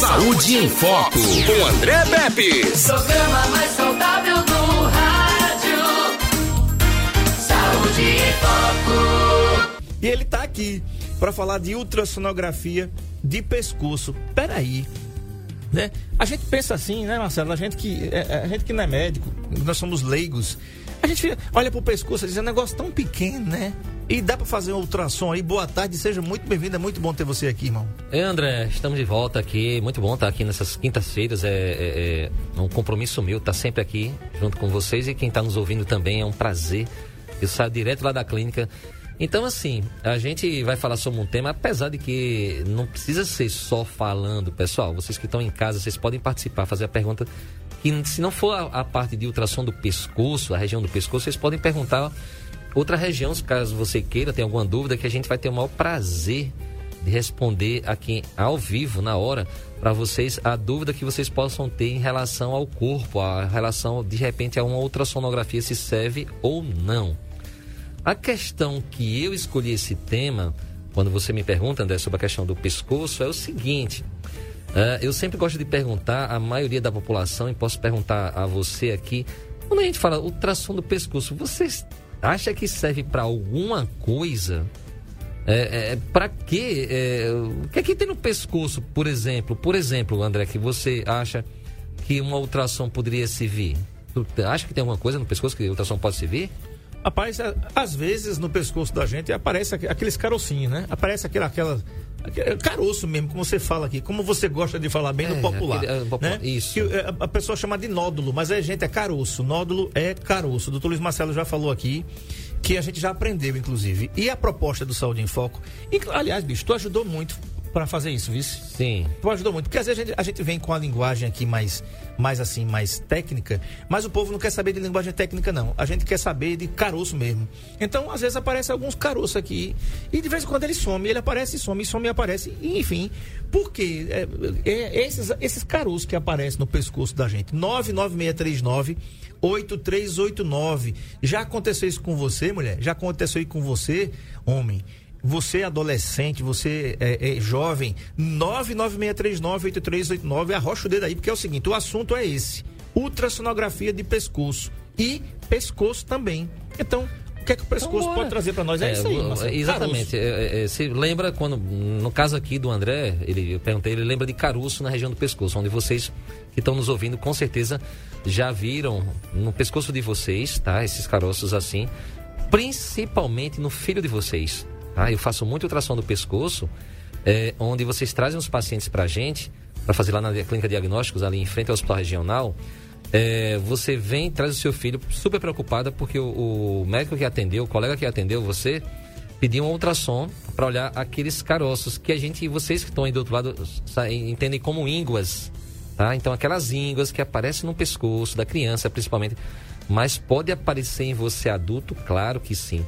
Saúde em Foco, com André Pepe. Programa mais saudável do rádio. Saúde em Foco. E ele tá aqui para falar de ultrassonografia de pescoço. Peraí. Né? A gente pensa assim, né, Marcelo? A gente que, é, é, a gente que não é médico, nós somos leigos. A gente olha pro pescoço e diz, é um negócio tão pequeno, né? E dá para fazer um ultrassom aí. Boa tarde, seja muito bem-vindo. É muito bom ter você aqui, irmão. É, André, estamos de volta aqui. Muito bom estar aqui nessas quintas-feiras. É, é, é, um compromisso meu estar sempre aqui junto com vocês e quem está nos ouvindo também. É um prazer. Eu saio direto lá da clínica. Então, assim, a gente vai falar sobre um tema, apesar de que não precisa ser só falando, pessoal. Vocês que estão em casa, vocês podem participar, fazer a pergunta. Que se não for a, a parte de ultrassom do pescoço, a região do pescoço, vocês podem perguntar outra região, caso você queira, tem alguma dúvida, que a gente vai ter o maior prazer de responder aqui ao vivo, na hora, para vocês a dúvida que vocês possam ter em relação ao corpo, a relação, de repente, a uma ultrassonografia se serve ou não. A questão que eu escolhi esse tema, quando você me pergunta, André, sobre a questão do pescoço, é o seguinte. Uh, eu sempre gosto de perguntar à maioria da população, e posso perguntar a você aqui, quando a gente fala ultrassom do pescoço, vocês acha que serve para alguma coisa? É, é, para quê? É, o que é que tem no pescoço, por exemplo? Por exemplo, André, que você acha que uma ultrassom poderia servir? Tu acha que tem alguma coisa no pescoço que a ultrassom pode servir? Rapaz, às vezes no pescoço da gente aparece aqueles carocinhos, né? Aparece aquela, aquela caroço mesmo, como você fala aqui, como você gosta de falar bem é, no popular. Aquele, é, popular né? Isso. Que, é, a pessoa chama de nódulo, mas a gente é caroço. Nódulo é caroço. O doutor Luiz Marcelo já falou aqui que a gente já aprendeu, inclusive. E a proposta do Saúde em Foco, e, aliás, bicho, tu ajudou muito para fazer isso, viu? Sim. Tu ajudou muito, porque às vezes a gente, a gente, vem com a linguagem aqui mais, mais assim, mais técnica, mas o povo não quer saber de linguagem técnica, não. A gente quer saber de caroço mesmo. Então, às vezes aparece alguns caroços aqui, e de vez em quando ele some, ele aparece e some, e some e aparece, e, enfim. Por quê? É, é, esses, esses caroços que aparecem no pescoço da gente. 99639 8389. Já aconteceu isso com você, mulher? Já aconteceu isso com você, homem? Você é adolescente, você é, é jovem, 996398389, arrocha o dedo aí, porque é o seguinte, o assunto é esse, ultrassonografia de pescoço e pescoço também. Então, o que é que o pescoço então, pode trazer para nós? É, é, isso aí, Marcelo. Exatamente. É, é, se lembra quando, no caso aqui do André, ele, eu perguntei, ele lembra de caroço na região do pescoço, onde vocês que estão nos ouvindo, com certeza já viram no pescoço de vocês, tá? Esses caroços assim, principalmente no filho de vocês. Tá? Eu faço muito ultrassom do pescoço, é, onde vocês trazem os pacientes para a gente, para fazer lá na clínica diagnósticos, ali em frente ao hospital regional. É, você vem, traz o seu filho super preocupada porque o, o, médico que atendeu, o colega que atendeu você, pediu um ultrassom para olhar aqueles caroços que a gente, vocês que estão aí do outro lado, entendem como ínguas, tá? Então aquelas ínguas que aparecem no pescoço da criança, principalmente, mas pode aparecer em você adulto, claro que sim.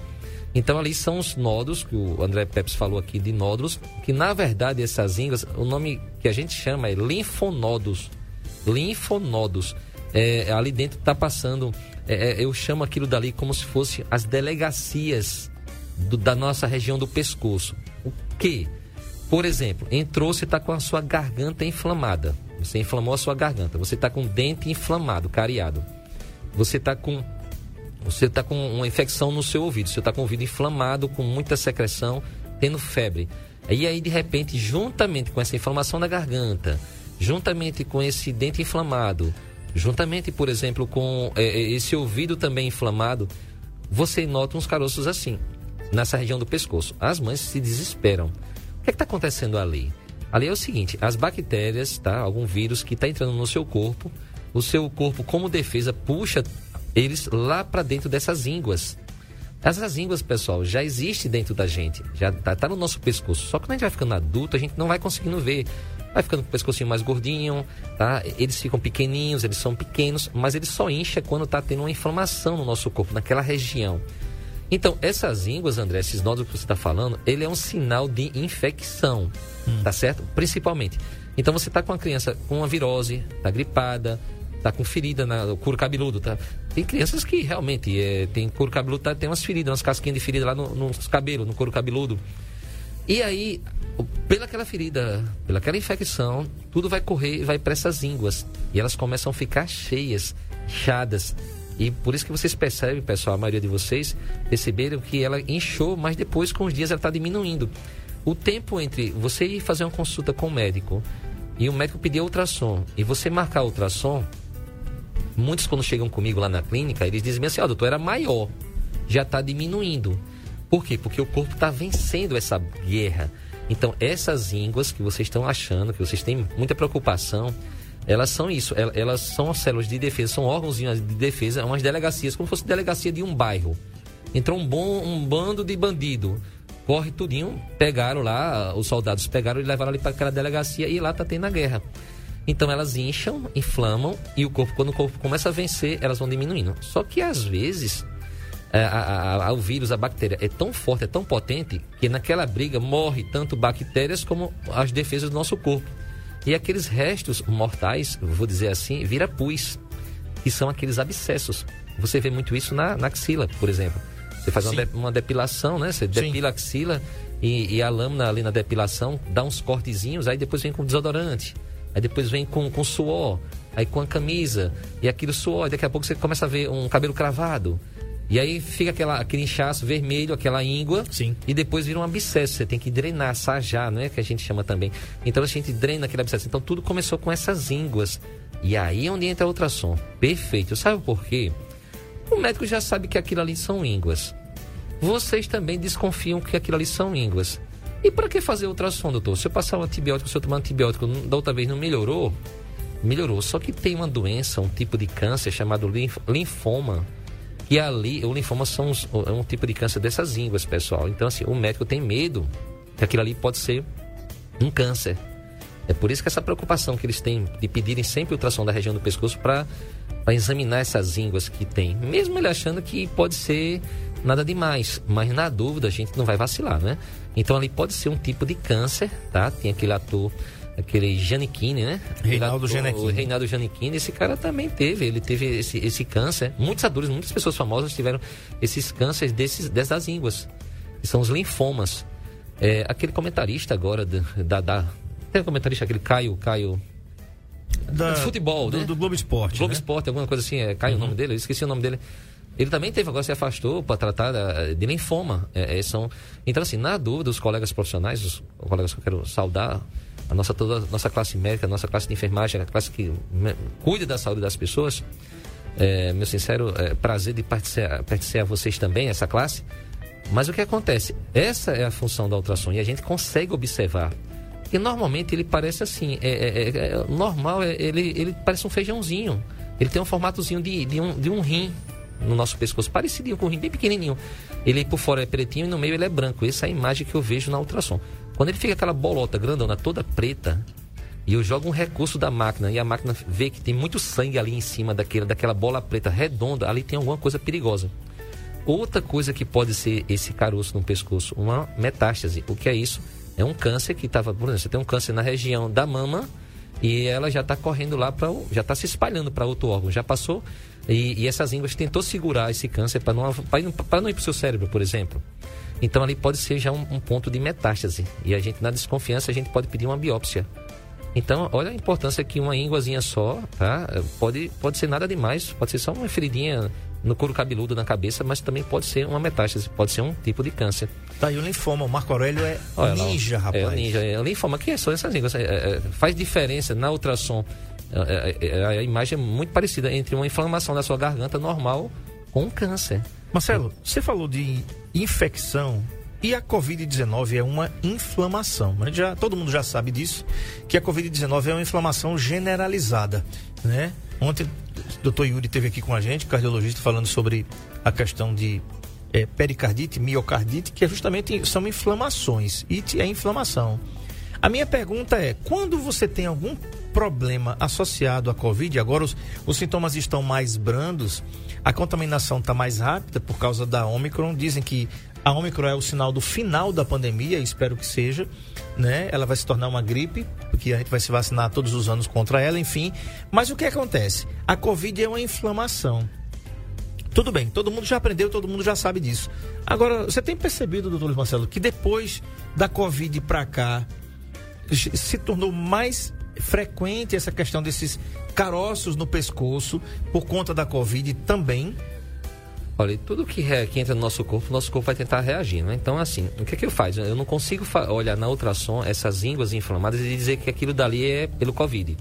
Então ali são os nódulos, que o André Pepes falou aqui de nódulos, que na verdade essas ínguas, o nome que a gente chama é linfonodos. Linfonodos. É, ali dentro está passando, é, é, eu chamo aquilo dali como se fosse as delegacias do, da nossa região do pescoço. O que? Por exemplo, entrou, você está com a sua garganta inflamada. Você inflamou a sua garganta. Você está com dente inflamado, cariado. Você está com você está com uma infecção no seu ouvido, você está com o ouvido inflamado, com muita secreção, tendo febre. E aí, de repente, juntamente com essa inflamação da garganta, juntamente com esse dente inflamado, juntamente, por exemplo, com é esse ouvido também inflamado, você nota uns caroços assim, nessa região do pescoço. As mães se desesperam. O que é está acontecendo ali? Ali é o seguinte: as bactérias, tá? Algum vírus que está entrando no seu corpo, o seu corpo, como defesa, puxa eles lá para dentro dessas ínguas. Essas ínguas, pessoal, já existe dentro da gente, já tá, tá, no nosso pescoço. Só que quando a gente vai ficando adulto, a gente não vai conseguindo ver. Vai ficando com o pescocinho mais gordinho, tá? Eles ficam pequeninhos, eles são pequenos, mas ele só incha quando tá tendo uma inflamação no nosso corpo, naquela região. Então, essas ínguas, André, esses nódulos que você está falando, ele é um sinal de infecção, hum. tá certo? Principalmente. Então, você está com a criança com uma virose, tá gripada, tá com ferida no couro cabeludo, tá? Tem crianças que realmente é, tem couro cabeludo, tá, tem umas feridas, umas casquinhas de ferida lá no, nos cabelos, no couro cabeludo. E aí, o- pelaquela ferida, pelaquela infecção, tudo vai correr e vai para essas ínguas. E elas começam a ficar cheias, inchadas. E por isso que vocês percebem, pessoal, a maioria de vocês perceberam que ela inchou, mas depois com os dias ela está diminuindo. O tempo entre você ir fazer uma consulta com o médico e o médico pedir ultrassom e você marcar ultrassom, muitos quando chegam comigo lá na clínica, eles dizem assim, ó, doutor, era maior, já está diminuindo. Por quê? Porque o corpo está vencendo essa guerra. Então, essas ínguas que vocês estão achando, que vocês têm muita preocupação, elas são isso, el- elas são células de defesa, são órgãos de defesa, umas delegacias, como se fosse delegacia de um bairro. Entrou um, bom, um bando de bandido, corre tudinho, pegaram lá, os soldados pegaram e levaram ali para aquela delegacia e lá tá tendo a guerra. Então elas incham, inflamam e o corpo, quando o corpo começa a vencer, elas vão diminuindo. Só que às vezes é, a- a- a- o vírus, a bactéria é tão forte, é tão potente que naquela briga morre tanto bactérias como as defesas do nosso corpo. E aqueles restos mortais, vou dizer assim, vira pus, que são aqueles abscessos. Você vê muito isso na, na axila, por exemplo. Você faz uma, Sim. de- uma depilação, né? Você depila a axila e, e a lâmina ali na depilação dá uns cortezinhos, aí depois vem com desodorante, aí depois vem com, com suor, aí com a camisa, e aquilo suor, e daqui a pouco você começa a ver um cabelo cravado. E aí fica aquela, aquele inchaço vermelho, aquela íngua. Sim. E depois vira um abscesso. Você tem que drenar, sajar, não é que a gente chama também. Então a gente drena aquele abscesso. Então tudo começou com essas ínguas. E aí é onde entra o ultrassom. Perfeito. Sabe por quê? O médico já sabe que aquilo ali são ínguas. Vocês também desconfiam que aquilo ali são ínguas. E para que fazer ultrassom, doutor? Se eu passar um antibiótico, se eu tomar um antibiótico da outra vez não melhorou, melhorou. Só que tem uma doença, um tipo de câncer chamado linf- linfoma. Que ali, o linfoma são os- é um tipo de câncer dessas ínguas, pessoal. Então, assim, o médico tem medo que aquilo ali pode ser um câncer. É por isso que essa preocupação que eles têm de pedirem sempre ultrassom da região do pescoço para examinar essas ínguas que tem. Mesmo ele achando que pode ser nada demais, mas na dúvida a gente não vai vacilar, né? Então ali pode ser um tipo de câncer, tá? Tem aquele ator, aquele Giannichini, né? Reinaldo. O Reinaldo Giannichini, esse cara também teve, ele teve esse, esse câncer. Muitos atores, muitas pessoas famosas tiveram esses cânceres desses, dessas ínguas, que são os linfomas. É, aquele comentarista agora da, da, tem um comentarista aquele Caio, Caio Da- de futebol, do, né? do Globo Esporte. Globo né? Esporte, alguma coisa assim, é, cai o nome dele, eu esqueci o nome dele. Ele também teve, agora se afastou para tratar de linfoma. É, é, são, então, assim, na dúvida, os colegas profissionais, os colegas que eu quero saudar, a nossa, toda a nossa classe médica, a nossa classe de enfermagem, a classe que cuida da saúde das pessoas, é, meu sincero é, prazer de pertencer, pertencer a vocês também, essa classe. Mas o que acontece? Essa é a função da ultrassom e a gente consegue observar. Porque normalmente ele parece assim, é, é- é- é normal, é- ele, ele parece um feijãozinho. Ele tem um formatozinho de, de, um, de um rim no nosso pescoço, parecidinho com um rim, bem pequenininho. Ele por fora é pretinho e no meio ele é branco. Essa é a imagem que eu vejo na ultrassom. Quando ele fica aquela bolota grandona, toda preta, e eu jogo um recurso da máquina e a máquina vê que tem muito sangue ali em cima daquela, daquela bola preta redonda, ali tem alguma coisa perigosa. Outra coisa que pode ser esse caroço no pescoço, uma metástase. O que é isso? É um câncer que estava, por exemplo, você tem um câncer na região da mama e ela já está correndo lá para, já está se espalhando para outro órgão, já passou e, e essas ínguas tentou segurar esse câncer para não, para não ir para o seu cérebro, por exemplo. Então ali pode ser já um, um ponto de metástase e a gente na desconfiança a gente pode pedir uma biópsia. Então, olha a importância que uma ínguazinha só, tá? Pode, pode ser nada demais, pode ser só uma feridinha no couro cabeludo na cabeça, mas também pode ser uma metástase, pode ser um tipo de câncer. Tá aí o linfoma. O Marco Aurélio é Olha lá, ninja, rapaz. É, o ninja, é o linfoma. que são essas ínguas? É, é, faz diferença na ultrassom. É, é, é, a imagem é muito parecida entre uma inflamação da sua garganta normal com câncer. Marcelo, você falou de infecção e a Covid-19 é uma inflamação. A gente já, todo mundo já sabe disso, que a Covid-19 é uma inflamação generalizada, né? Ontem o Dr. Yuri esteve aqui com a gente, cardiologista, falando sobre a questão de eh, pericardite, miocardite, que é justamente são inflamações. It é inflamação. A minha pergunta é: quando você tem algum problema associado à Covid, agora os, os sintomas estão mais brandos, a contaminação está mais rápida por causa da Omicron. Dizem que a Omicron é o sinal do final da pandemia, espero que seja, né? Ela vai se tornar uma gripe, porque a gente vai se vacinar todos os anos contra ela, enfim. Mas o que acontece? A Covid é uma inflamação. Tudo bem, todo mundo já aprendeu, todo mundo já sabe disso. Agora, você tem percebido, doutor Marcelo, que depois da Covid para cá, se tornou mais frequente essa questão desses caroços no pescoço por conta da Covid também? Olha, tudo que, re, que entra no nosso corpo, nosso corpo vai tentar reagir, né? Então, assim, o que é que eu faço? Eu não consigo olhar na ultrassom essas ínguas inflamadas e dizer que aquilo dali é pelo Covid.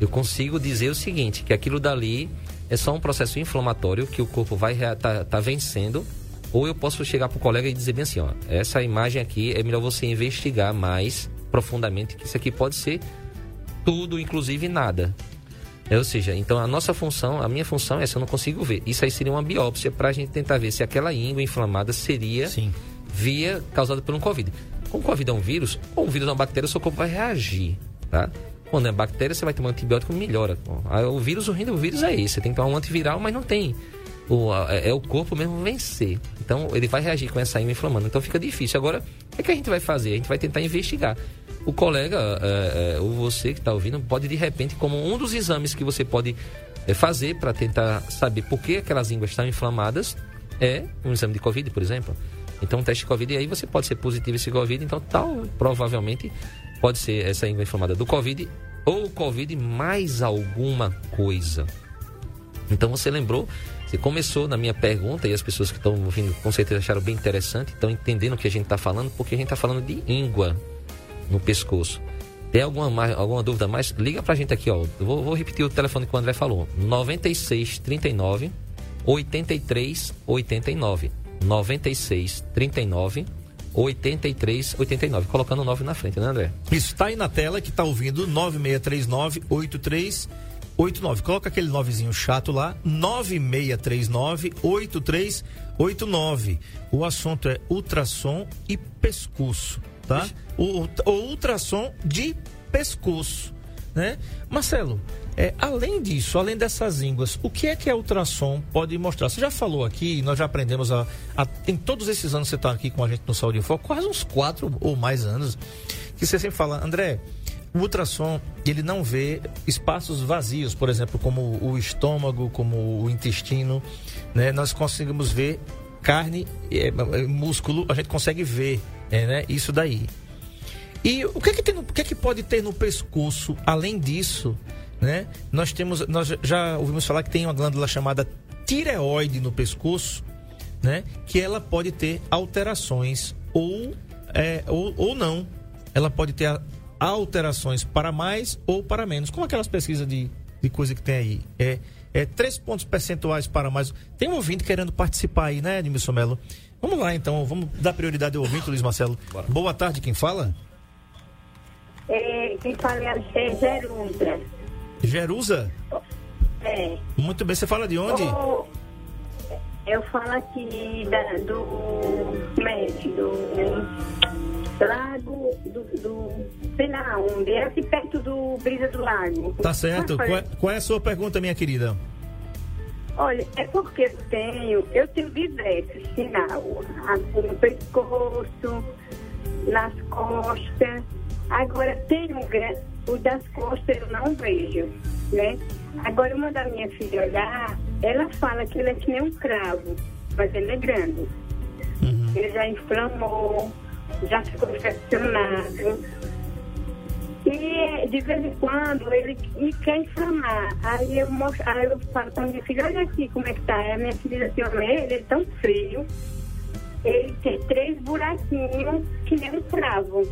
Eu consigo dizer o seguinte, que aquilo dali é só um processo inflamatório que o corpo vai tá, tá vencendo. Ou eu posso chegar para o colega e dizer bem assim, ó, essa imagem aqui é melhor você investigar mais profundamente, que isso aqui pode ser tudo, inclusive nada. É, ou seja, então a nossa função, a minha função é essa, eu não consigo ver. Isso aí seria uma biópsia para a gente tentar ver se aquela íngua inflamada seria Sim. via causada por um Covid. Como o Covid é um vírus, ou um vírus é uma bactéria, o seu corpo vai reagir, tá? Quando é bactéria, você vai tomar um antibiótico melhora. O vírus, o ruim do vírus é esse. Você tem que tomar um antiviral, mas não tem. O, é, é o corpo mesmo vencer. Então, ele vai reagir com essa íngua inflamando. Então, fica difícil. Agora, o que, é que a gente vai fazer? A gente vai tentar investigar. O colega, é, é, ou você que está ouvindo, pode, de repente, como um dos exames que você pode é, fazer para tentar saber por que aquelas ínguas estão inflamadas, é um exame de Covid, por exemplo. Então, um teste de Covid, e aí você pode ser positivo esse Covid, então, tal, provavelmente, pode ser essa íngua inflamada do Covid ou Covid mais alguma coisa. Então você lembrou, você começou na minha pergunta e as pessoas que estão ouvindo com certeza acharam bem interessante, estão entendendo o que a gente está falando, porque a gente está falando de íngua no pescoço. Tem alguma, alguma dúvida mais? Liga pra gente aqui, ó. Vou, vou, repetir o telefone que o André falou: 96 39 83 89. 96 39 83 89, colocando o 9 na frente, né, André? Isso, tá aí na tela que tá ouvindo 9639 8389. Coloca aquele novezinho chato lá, 9639 8389. O assunto é ultrassom e pescoço, tá? O, o ultrassom de pescoço, né? Marcelo, é, além disso, além dessas línguas, o que é que a ultrassom pode mostrar? Você já falou aqui, nós já aprendemos a, a em todos esses anos que você está aqui com a gente no Saúde em Foco, quase uns quatro ou mais anos, que você sempre fala, André, o ultrassom ele não vê espaços vazios, por exemplo, como o estômago, como o intestino, né? Nós conseguimos ver carne, é, músculo, a gente consegue ver, é, né? Isso daí. E o que é que, tem no, o que é que pode ter no pescoço, além disso? né? Nós temos, nós já ouvimos falar que tem uma glândula chamada tireoide no pescoço, né? Que ela pode ter alterações ou, é, ou, ou não. Ela pode ter alterações para mais ou para menos. Como aquelas pesquisas de, de coisa que tem aí. É, é três pontos percentuais para mais. Tem um ouvinte querendo participar aí, né, Edmilson Melo? Vamos lá, então. Vamos dar prioridade ao ouvinte, Luiz Marcelo. Bora. Boa tarde, quem fala? É, quem fala é Gerunda. Jerusa? É. Muito bem, você fala de onde? O, eu falo aqui da, do médico, do lago, do, do, sei lá onde, é aqui perto do Brisa do Lago. Tá certo. Qual é, qual é a sua pergunta, minha querida? Olha, é porque eu tenho, eu tenho diversos sinal, assim, no pescoço, nas costas. Agora tem um grande o das costas eu não vejo, né? Agora, uma da minha filha olhar, ela fala que ele é que nem um cravo, mas ele é grande. Uhum. Ele já inflamou, já ficou infeccionado. E de vez em quando ele me quer inflamar. Aí eu, mostro, aí eu falo para minha filha, olha aqui como é que tá. Aí a minha filha diz assim, ele é tão frio. Ele tem três buraquinhos que nem um cravo.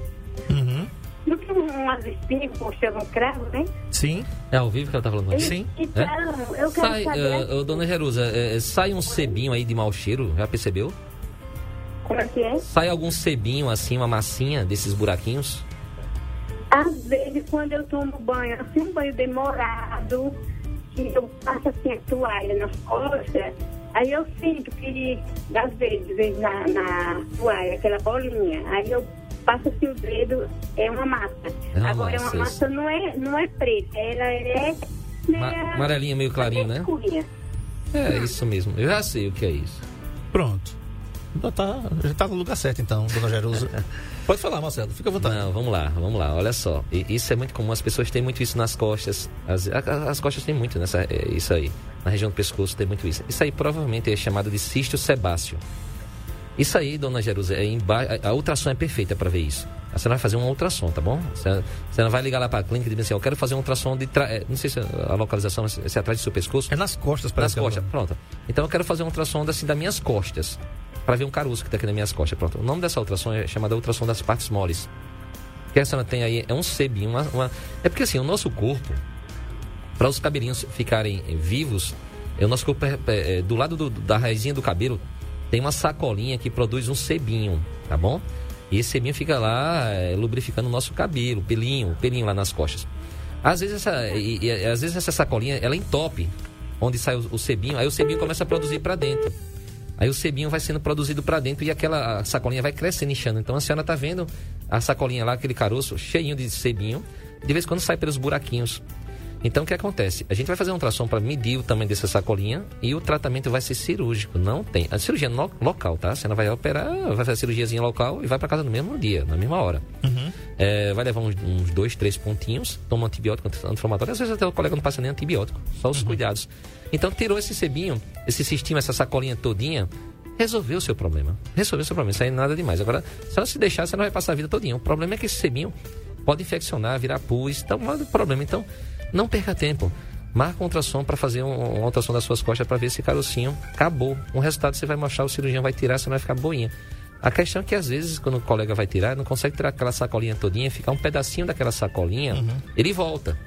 Uhum. Não tem umas espinhas puxando um cravo, né? Sim. É ao vivo que ela tá falando aqui? Sim. Então, é? eu quero sai, saber... Uh, dona Jerusa, uh, sai um sebinho aí de mau cheiro, já percebeu? Como é que é? Sai algum sebinho assim, uma massinha desses buraquinhos? Às vezes, quando eu tomo banho, assim, um banho demorado, que eu passo assim a toalha nas costas, aí eu sinto que, às vezes, na, na toalha, aquela bolinha, aí eu passa assim o dedo, é uma massa. É uma Agora, massa, uma massa não é, não é preta, ela é Ma amarelinha, meio clarinho, né? É, isso mesmo. Eu já sei o que é isso. Pronto. Já tá, já tá no lugar certo, então, dona Jerusa. Pode falar, Marcelo, fica à vontade. Não, vamos lá, vamos lá. Olha só, E isso é muito comum. As pessoas têm muito isso nas costas. As, a- a- as costas têm muito nessa, é, isso aí. Na região do pescoço tem muito isso. Isso aí provavelmente é chamado de cisto sebáceo. Isso aí, dona Jerusa, é a- a ultrassom é perfeita para ver isso. Você não vai fazer um ultrassom, tá bom? Você, você não vai ligar lá para a clínica e dizer assim, eu quero fazer um ultrassom de... Tra... é, Não sei se a localização é se é atrás do seu pescoço. É nas costas, Nas parece. ela costas, pronto. Então eu quero fazer um ultrassom assim das minhas costas. Para ver um caroço que está aqui nas minhas costas. Pronto. O nome dessa ultrassom é chamada ultrassom das partes moles. Que a senhora tem aí é um sebinho. Uma, uma- É porque assim, o nosso corpo, para os cabelinhos ficarem eh, vivos, é o nosso corpo é- é, do lado do- da raizinha do cabelo tem uma sacolinha que produz um sebinho, tá bom? E esse sebinho fica lá é, lubrificando o nosso cabelo, pelinho, pelinho lá nas costas. Às vezes essa, e- e- às vezes essa sacolinha ela entope onde sai o, o sebinho, aí o sebinho começa a produzir para dentro. Aí o sebinho vai sendo produzido para dentro e aquela sacolinha vai crescendo, inchando. Então a senhora tá vendo a sacolinha lá, aquele caroço cheinho de sebinho, de vez em quando sai pelos buraquinhos. Então o que acontece? A gente vai fazer um ultrassom para medir o tamanho dessa sacolinha e o tratamento vai ser cirúrgico. Não tem. A cirurgia é no- local, tá? Você não vai operar, vai fazer a cirurgiazinha local e vai para casa no mesmo dia, na mesma hora. É, vai levar uns, uns dois, três pontinhos, toma um antibiótico anti-inflamatório. Às vezes até o colega não passa nem antibiótico, só os cuidados. Então tirou esse sebinho, esse cistinho, essa sacolinha todinha, resolveu o seu problema. Resolveu o seu problema, isso aí nada demais. Agora, se ela se deixar, você não vai passar a vida todinha. O problema é que esse sebinho pode infeccionar, virar pus, então é problema. Então, não perca tempo. Marca um ultrassom para fazer um, uma ultrassom das suas costas para ver esse carocinho acabou. Um resultado você vai mostrar, o cirurgião vai tirar, você não vai ficar boinha. A questão é que às vezes, quando o colega vai tirar, não consegue tirar aquela sacolinha todinha, ficar um pedacinho daquela sacolinha, ele volta.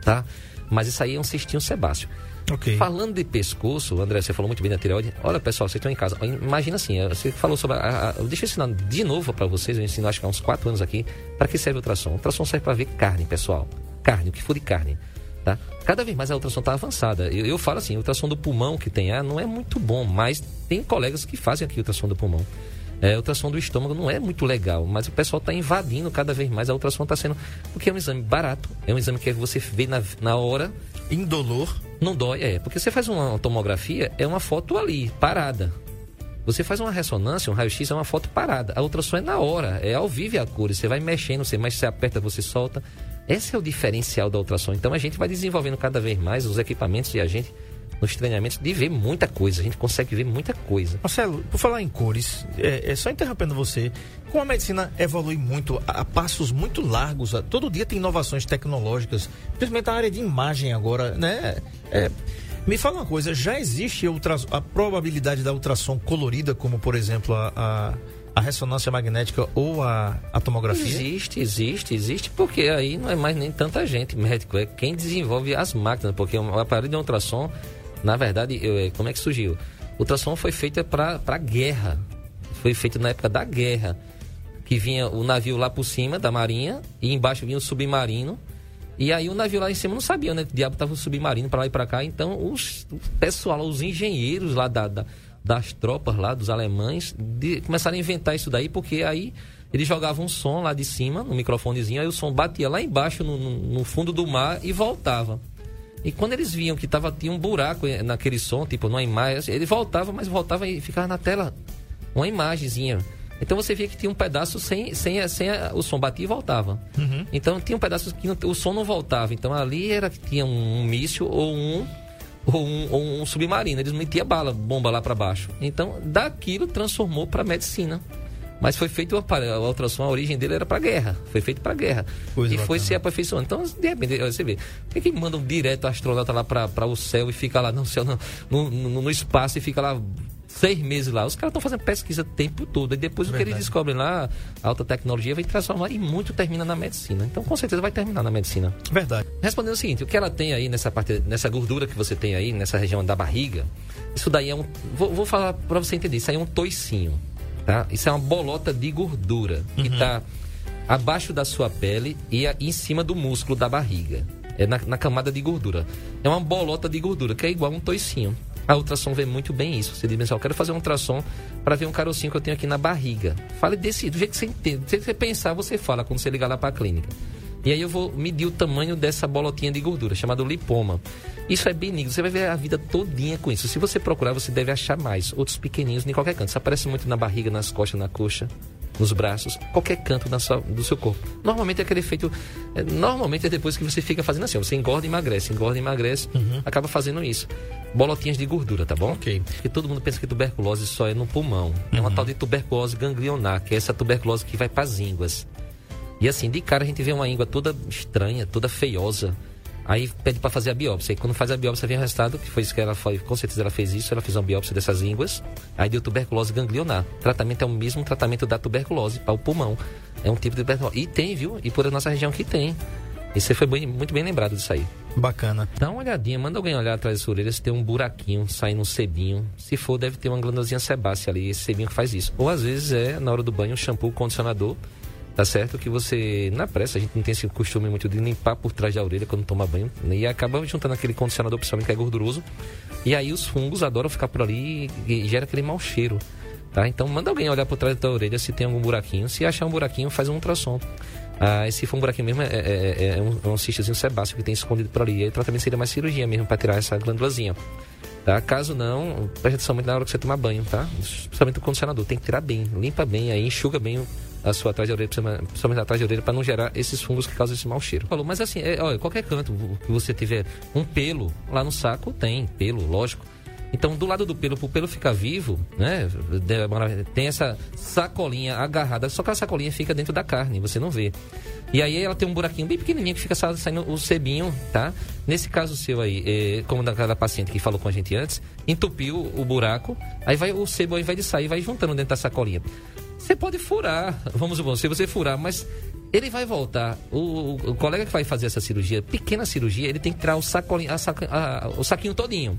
Tá? Mas isso aí é um cistinho sebáceo. Ok. Falando de pescoço, André, você falou muito bem da tireoide. Olha, pessoal, vocês estão em casa. Imagina assim, eh, você falou sobre. A, a, deixa eu ensinar de novo para vocês. Eu ensino acho que há uns 4 anos aqui. Para que serve o ultrassom? O ultrassom serve para ver carne, pessoal. Carne, o que for de carne. Tá? Cada vez mais a ultrassom está avançada. Eu, eu falo assim, o ultrassom do pulmão que tem ah, não é muito bom, mas tem colegas que fazem aqui ultrassom do pulmão. É, a ultrassom do estômago não é muito legal, mas o pessoal está invadindo cada vez mais. A ultrassom está sendo. Porque é um exame barato, é um exame que você vê na, na hora, Indolor. não dói, é. Porque você faz uma tomografia, é uma foto ali, parada. Você faz uma ressonância, um raio-x, é uma foto parada. A ultrassom é na hora, é ao vivo e a cores. Você vai mexendo, você mais você aperta, você solta. Esse é o diferencial da ultrassom. Então a gente vai desenvolvendo cada vez mais os equipamentos e a gente, nos treinamentos, de ver muita coisa. A gente consegue ver muita coisa. Marcelo, por falar em cores, é, é só interrompendo você, como a medicina evolui muito a, passos muito largos, a- todo dia tem inovações tecnológicas, principalmente a área de imagem agora, né? É, me fala uma coisa, já existe a probabilidade da ultrassom colorida, como por exemplo a, a, a ressonância magnética ou a, a tomografia? Existe, existe, existe, porque aí não é mais nem tanta gente médico, é quem desenvolve as máquinas, porque o aparelho de ultrassom, na verdade, eu- é, como é que surgiu? O ultrassom foi feito para a guerra, foi feito na época da guerra, que vinha o navio lá por cima da marinha e embaixo vinha o submarino. E aí o navio lá em cima não sabia, né? O diabo tava o submarino para lá e para cá. Então os o pessoal, os engenheiros lá da, da- das tropas lá, dos alemães, de- começaram a inventar isso daí, porque aí eles jogavam um som lá de cima, no microfonezinho, aí o som batia lá embaixo, no, no- fundo do mar e voltava. E quando eles viam que tava, tinha um buraco eh, naquele som, tipo, numa imagem, ele voltava, mas voltava e ficava na tela uma imagenzinha. Então você via que tinha um pedaço sem, sem, a- sem a- o som batia e voltava. Então tinha um pedaço que não- o som não voltava. Então ali era que tinha um, míssil ou um ou um, ou um submarino. Eles metiam bala, bomba lá para baixo. Então daquilo transformou para medicina. Mas foi feito aparelho, a ultrassom, a origem dele era para guerra. Foi feito para guerra. E foi bacana. se aperfeiçoando. Então, de repente, você vê, por que, que mandam direto o astronauta lá para o céu e fica lá no céu, no, no- no espaço e fica lá seis meses lá? Os caras estão fazendo pesquisa o tempo todo. E depois o que eles descobrem lá, a alta tecnologia vai transformar e muito termina na medicina. Então, com certeza vai terminar na medicina. Verdade. Respondendo o seguinte, o que ela tem aí nessa parte, nessa gordura que você tem aí, nessa região da barriga, isso daí é um. Vou, vou falar para você entender, isso aí é um toicinho, tá? Isso é uma bolota de gordura que tá abaixo da sua pele e em cima do músculo da barriga. É na, na camada de gordura. É uma bolota de gordura, que é igual um toicinho. A ultrassom vê muito bem isso. Você diz, assim, eu quero fazer um ultrassom para ver um carocinho que eu tenho aqui na barriga. Fale desse, do jeito que você entende. Se você pensar, você fala quando você ligar lá para a clínica. E aí eu vou medir o tamanho dessa bolotinha de gordura, chamado lipoma. Isso é benigno, você vai ver a vida todinha com isso. Se você procurar, você deve achar mais. Outros pequenininhos em qualquer canto. Isso aparece muito na barriga, nas costas, na coxa. Nos braços, qualquer canto da sua, do seu corpo. Normalmente é aquele efeito. é, normalmente é depois que você fica fazendo assim, você engorda e emagrece, engorda e emagrece, acaba fazendo isso. Bolotinhas de gordura, tá bom? Ok. Porque todo mundo pensa que tuberculose só é no pulmão. É uma tal de tuberculose ganglionar, que é essa tuberculose que vai para as ínguas. E assim, de cara a gente vê uma íngua toda estranha, toda feiosa. Aí pede para fazer a biópsia. E quando faz a biópsia, vem o resultado, que foi isso que ela foi. Com certeza ela fez isso, ela fez uma biópsia dessas ínguas. Aí deu tuberculose ganglionar. O tratamento é o mesmo tratamento da tuberculose para o pulmão. É um tipo de tuberculose. E tem, viu? E por a nossa região que tem. E você foi bem- muito bem lembrado disso aí. Bacana. Dá uma olhadinha, manda alguém olhar atrás da sua orelha se tem um buraquinho saindo um sebinho. Se for, deve ter uma glândulazinha sebácea ali, esse sebinho que faz isso. Ou às vezes é, na hora do banho, shampoo, condicionador, tá certo? Que você, na pressa, a gente não tem esse costume muito de limpar por trás da orelha quando toma banho. né? E acaba juntando aquele condicionador, principalmente que é gorduroso. E aí os fungos adoram ficar por ali e, e gera aquele mau cheiro. Tá? Então manda alguém olhar por trás da tua orelha se tem algum buraquinho. Se achar um buraquinho, faz um ultrassom. Ah, e se for um buraquinho mesmo, é, é- é- é um, é um sebáceo que tem escondido por ali. Aí o tratamento seria mais cirurgia mesmo para tirar essa glândulazinha. Tá? Caso não, preste atenção muito na hora que você tomar banho, tá? Principalmente o condicionador. Tem que tirar bem, limpa bem, aí enxuga bem o- a sua atrás de orelha, principalmente atrás de orelha, para não gerar esses fungos que causam esse mau cheiro. Falou, mas assim, é, olha, qualquer canto que você tiver um pelo lá no saco, tem pelo, lógico. Então, do lado do pelo, pro pelo ficar vivo, né? Tem essa sacolinha agarrada, só que a sacolinha fica dentro da carne, você não vê. E aí ela tem um buraquinho bem pequenininho que fica sa- saindo o sebinho, tá? Nesse caso seu aí, eh, como daquela paciente que falou com a gente antes, entupiu o buraco, aí vai o sebo ao invés de sair, vai juntando dentro da sacolinha. Você pode furar, vamos supor, se você furar, mas ele vai voltar. O, o- colega que vai fazer essa cirurgia, pequena cirurgia, ele tem que tirar o, sacolinho, a a- o saquinho todinho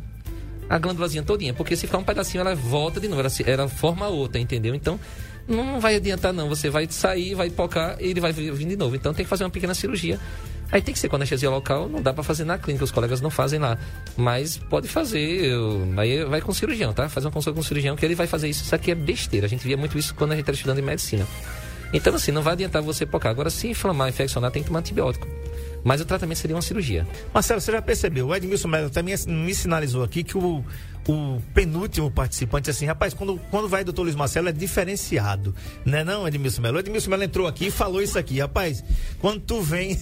a glândulazinha todinha, porque se ficar um pedacinho ela volta de novo, ela, ela forma outra, entendeu? Então não vai adiantar não, você vai sair, vai pocar e ele vai vir de novo. Então tem que fazer uma pequena cirurgia. Aí tem que ser com anestesia local, não dá pra fazer na clínica, os colegas não fazem lá. Mas pode fazer, eu- aí vai com o cirurgião, tá? Fazer uma consulta com o cirurgião que ele vai fazer isso. Isso aqui é besteira, a gente via muito isso quando a gente era estudando em medicina. Então assim, não vai adiantar você pocar. Agora se inflamar, infeccionar, tem que tomar antibiótico. Mas o tratamento seria uma cirurgia. Marcelo, você já percebeu? O Edmilson Melo também me sinalizou aqui que o, o penúltimo participante assim, rapaz, quando, quando vai doutor Luiz Marcelo é diferenciado. Né não, Edmilson Melo? O Edmilson Melo entrou aqui e falou isso aqui. Rapaz, quando tu vem,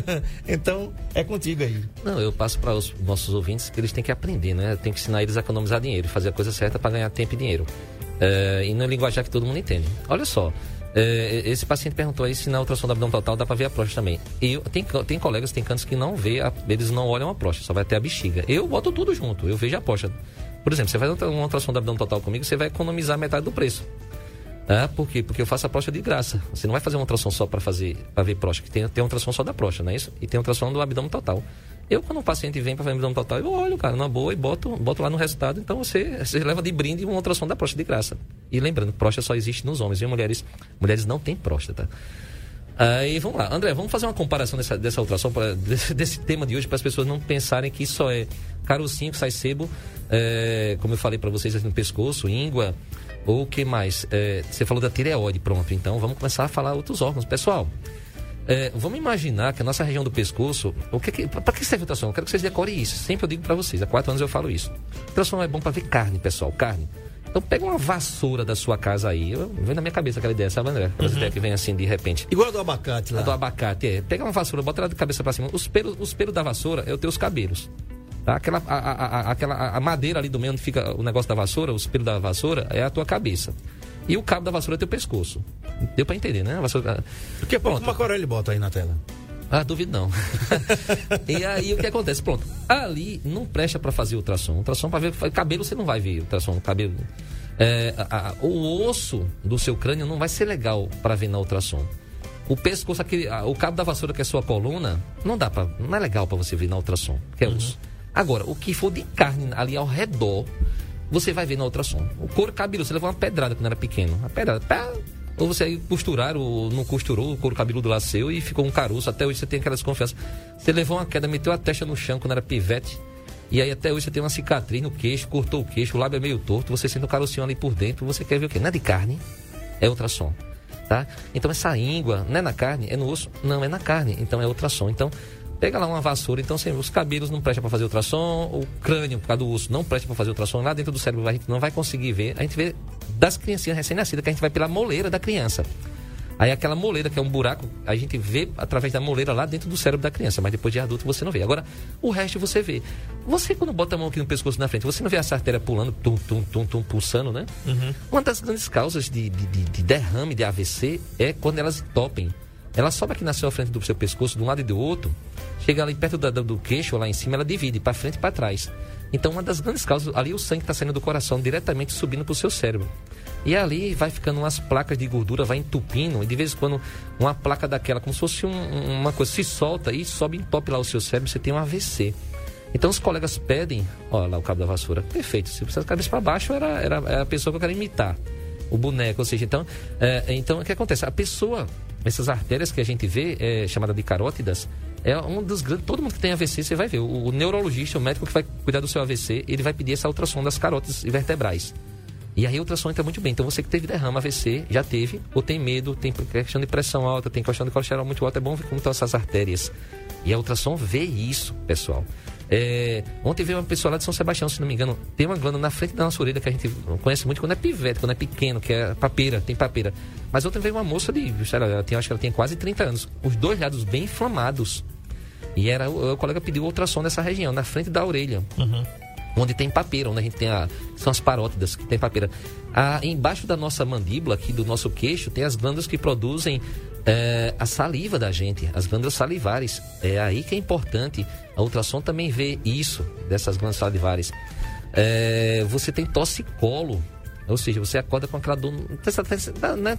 então é contigo aí. Não, eu passo para os nossos ouvintes que eles têm que aprender, né? Tem que ensinar eles a economizar dinheiro, fazer a coisa certa para ganhar tempo e dinheiro. É, e no linguajar que todo mundo entende. Olha só, é, esse paciente perguntou aí se na ultrassom do abdômen total dá para ver a próstata também. E eu, tem, tem colegas, tem cantos que não vê, a- eles não olham a próstata, só vai ter a bexiga. Eu boto tudo junto, eu vejo a próstata. Por exemplo, você faz uma uma ultrassom do abdômen total comigo, você vai economizar metade do preço. Ah, por quê? Porque eu faço a próstata de graça. Você não vai fazer uma ultrassom só para fazer para ver próstata, que tem, tem uma ultrassom só da próstata, não é isso? E tem ultrassom do abdômen total. Eu, quando o paciente vem para fazer abdômen total, eu olho, cara, na boa e boto, boto lá no resultado. Então você, você leva de brinde uma ultrassom da próstata de graça. E lembrando, próstata só existe nos homens, e mulheres, mulheres não têm próstata. Aí vamos lá, André, vamos fazer uma comparação dessa, dessa ultrassom, pra, desse, desse tema de hoje, para as pessoas não pensarem que só é carocinho que sai sebo, é, como eu falei para vocês aqui no pescoço, íngua, ou o que mais? É, você falou da tireoide, pronto. Então vamos começar a falar outros órgãos. Pessoal, é, vamos imaginar que a nossa região do pescoço. O que, que, para que serve a ultrassom? Eu quero que vocês decorem isso. Sempre eu digo para vocês. Há quatro anos eu falo isso. Ultrassom é bom para ver carne, pessoal. Carne. Então pega uma vassoura da sua casa aí. Eu, vem na minha cabeça aquela ideia, sabe, André? Aquelas ideias que vem assim de repente. Igual a do abacate lá. A do abacate, é. Pega uma vassoura, bota ela de cabeça pra cima. Os pelos, os pelos da vassoura é os teus cabelos. Tá? Aquela, a, a, a- aquela, a madeira ali do meio onde fica o negócio da vassoura, os pelos da vassoura, é a tua cabeça. E o cabo da vassoura é teu pescoço. Deu pra entender, né? A vassoura... Daqui a pouco uma Corel ele bota aí na tela. Ah, duvido não. e aí o que acontece? Pronto. Ali não presta pra fazer ultrassom. Ultrassom pra ver. Cabelo você não vai ver ultrassom. Cabelo. É, a- a- o osso do seu crânio não vai ser legal pra ver na ultrassom. O pescoço, aquele, a- o cabo da vassoura que é sua coluna, não dá para, não é legal pra você ver na ultrassom, que é osso. Agora, o que for de carne ali ao redor, você vai ver na ultrassom. O couro cabeludo, você levou uma pedrada quando era pequeno. Uma pedrada, pá, ou você aí costurar, ou não costurou o couro cabeludo lá seu e ficou um caroço. Até hoje você tem aquela desconfiança. Você levou uma queda, meteu a testa no chão quando era pivete. E aí até hoje você tem uma cicatriz no queixo, cortou o queixo, o lábio é meio torto, você sente um carocinho ali por dentro, você quer ver o quê? Não é de carne, é ultrassom. Tá? Então essa íngua não é na carne, é no osso? Não, é na carne, então é ultrassom. Então, pega lá uma vassoura, então assim, os cabelos não prestam para fazer ultrassom, o crânio, por causa do osso, não presta para fazer ultrassom, lá dentro do cérebro a gente não vai conseguir ver, a gente vê das criancinhas recém-nascidas, que a gente vai pela moleira da criança. Aí aquela moleira, que é um buraco, a gente vê através da moleira lá dentro do cérebro da criança, mas depois de adulto você não vê. Agora, o resto você vê. Você, quando bota a mão aqui no pescoço na frente, você não vê essa artéria pulando, tum, tum, tum, tum, pulsando, né? Uma das grandes causas de, de, de- de derrame, de AVC, é quando elas topem. Ela sobe aqui na sua frente do seu pescoço, de um lado e do outro, chega ali perto do, queixo, lá em cima, ela divide para frente e para trás. Então, uma das grandes causas, ali o sangue está saindo do coração diretamente subindo para o seu cérebro. E ali vai ficando umas placas de gordura, vai entupindo, e de vez em quando uma placa daquela, como se fosse um- uma coisa, se solta e sobe em top lá o seu cérebro, você tem um AVC. Então os colegas pedem, olha lá o cabo da vassoura, perfeito, se de cabeça para baixo era, era, era a pessoa que eu quero imitar, o boneco, ou seja, então, é, então o que acontece? A pessoa, essas artérias que a gente vê, é, chamada de carótidas, é um dos grandes, todo mundo que tem AVC, você vai ver, o, o neurologista, o médico que vai cuidar do seu AVC, ele vai pedir essa ultrassom das carótidas vertebrais. E aí a ultrassom entra muito bem. Então você que teve derrama AVC, já teve, ou tem medo, tem questão de pressão alta, tem questão de colesterol muito alto, é bom ver como estão essas artérias. E a ultrassom vê isso, pessoal. É, ontem veio uma pessoa lá de São Sebastião, se não me engano, tem uma glândula na frente da nossa orelha que a gente conhece muito quando é pivete, quando é pequeno, que é papeira, tem papeira. Mas ontem veio uma moça de, sei lá, ela acho que ela tem quase 30 anos, os dois lados bem inflamados. E era, o, o colega pediu ultrassom nessa região, na frente da orelha onde tem papeira, onde a gente tem a. São as parótidas que tem papeira. Ah, embaixo da nossa mandíbula, aqui do nosso queixo, tem as glândulas que produzem eh, a saliva da gente, as glândulas salivares. É aí que é importante. A ultrassom também vê isso, dessas glândulas salivares. Eh, você tem tossicolo, ou seja, você acorda com aquela dor. Não é,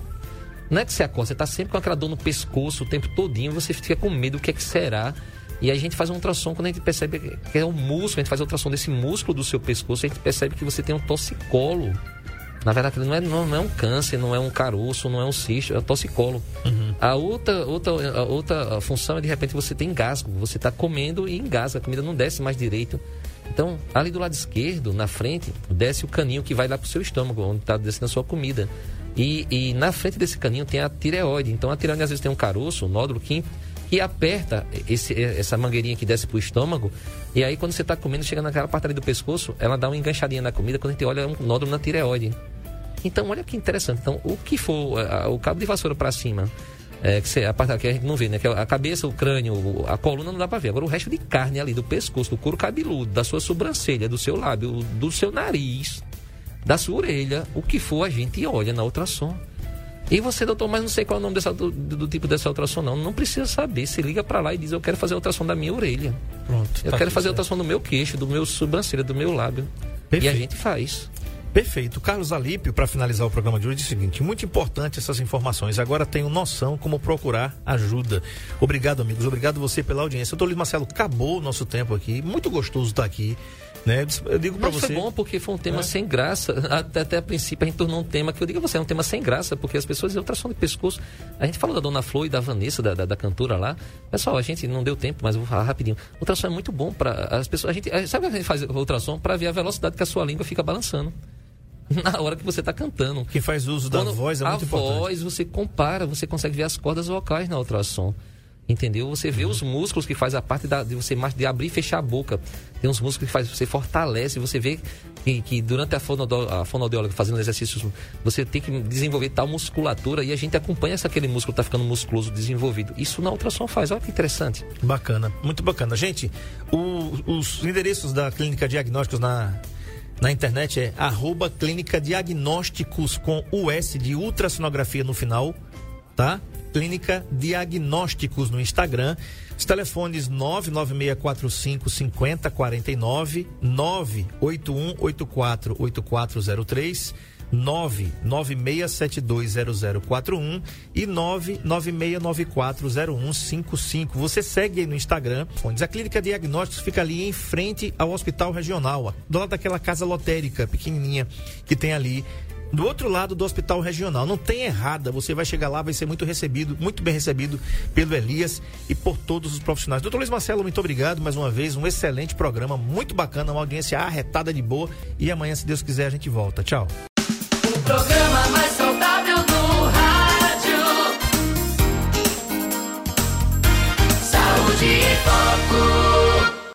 não é que você acorda, você está sempre com aquela dor no pescoço o tempo todinho, você fica com medo, o que é que será? E a gente faz um ultrassom quando a gente percebe que é um músculo, a gente faz a ultrassom desse músculo do seu pescoço, a gente percebe que você tem um tossicolo. Na verdade, não é, não, é um câncer, não é um caroço, não é um cisto, é um tossicolo. A outra, outra, a outra função é, de repente, você tem engasgo. Você está comendo e engasga, a comida não desce mais direito. Então, ali do lado esquerdo, na frente, desce o caninho que vai lá para o seu estômago, onde está descendo a sua comida. E, e na frente desse caninho tem a tireoide. Então, a tireoide às vezes tem um caroço, um nódulo que, que aperta esse, essa mangueirinha que desce para o estômago. E aí, quando você está comendo, chega naquela parte ali do pescoço, ela dá uma enganchadinha na comida. Quando a gente olha, é um nódulo na tireoide. Então, olha que interessante. Então, o que for a- a- o cabo de vassoura para cima, é, que você, a parte que a gente não vê, né? Que é a cabeça, o crânio, a coluna não dá para ver. Agora, o resto de carne ali, do pescoço, do couro cabeludo, da sua sobrancelha, do seu lábio, do seu nariz, da sua orelha, o que for, a gente olha na ultrassom. E você, doutor, mas não sei qual é o nome dessa, do, do tipo dessa ultrassom, não. Não precisa saber. Você liga para lá e diz: Eu quero fazer a ultrassom da minha orelha. Pronto. Eu tá quero fazer a certo. ultrassom do meu queixo, do meu sobrancelha, do meu lábio. E Perfeito. a gente faz. Perfeito. Carlos Alípio, para finalizar o programa de hoje, diz o seguinte: muito importante essas informações. Agora tenho noção como procurar ajuda. Obrigado, amigos. Obrigado você pela audiência. Doutor Luiz Marcelo, acabou o nosso tempo aqui. Muito gostoso estar aqui. Né? Eu digo para você. foi bom porque foi um tema É. sem graça. Até, até a princípio a gente tornou um tema que eu digo a você, é um tema sem graça, porque as pessoas dizem ultrassom de pescoço. A gente falou da Dona Flor e da Vanessa, da, da, da cantora lá. Pessoal, a gente não deu tempo, mas eu vou falar rapidinho. O ultrassom é muito bom para as pessoas. A gente, eh, sabe o que a gente faz o ultrassom? Para ver a velocidade que a sua língua fica balançando. Na hora que você está cantando. Quem faz uso da Quando voz é muito a importante. voz, você compara, você consegue ver as cordas vocais na ultrassom. Entendeu? Você vê Uhum. os músculos que faz a parte da, de você de abrir e fechar a boca. Tem uns músculos que faz, você fortalece, você vê que, que durante a, fonodo, a fonoaudióloga fazendo exercícios, você tem que desenvolver tal musculatura e a gente acompanha se aquele músculo está ficando musculoso, desenvolvido. Isso na ultrassom faz, olha que interessante. Bacana, muito bacana. Gente, o- os endereços da Clínica Diagnósticos na, na internet é arroba Clínica Diagnósticos com US de ultrassonografia no final, tá? Clínica Diagnósticos no Instagram. Os telefones 99645 5049, 98184 8403, 996720041 e 996940155. Você segue aí no Instagram. A Clínica Diagnósticos fica ali em frente ao Hospital Regional, do lado daquela casa lotérica pequenininha que tem ali do outro lado do hospital regional. Não tem errada, você vai chegar lá, vai ser muito recebido, muito bem recebido pelo Elias e por todos os profissionais. Doutor Luiz Marcelo, muito obrigado mais uma vez, um excelente programa, muito bacana, uma audiência arretada de boa e amanhã, se Deus quiser, a gente volta. Tchau programa mais saudável do rádio. Saúde e foco.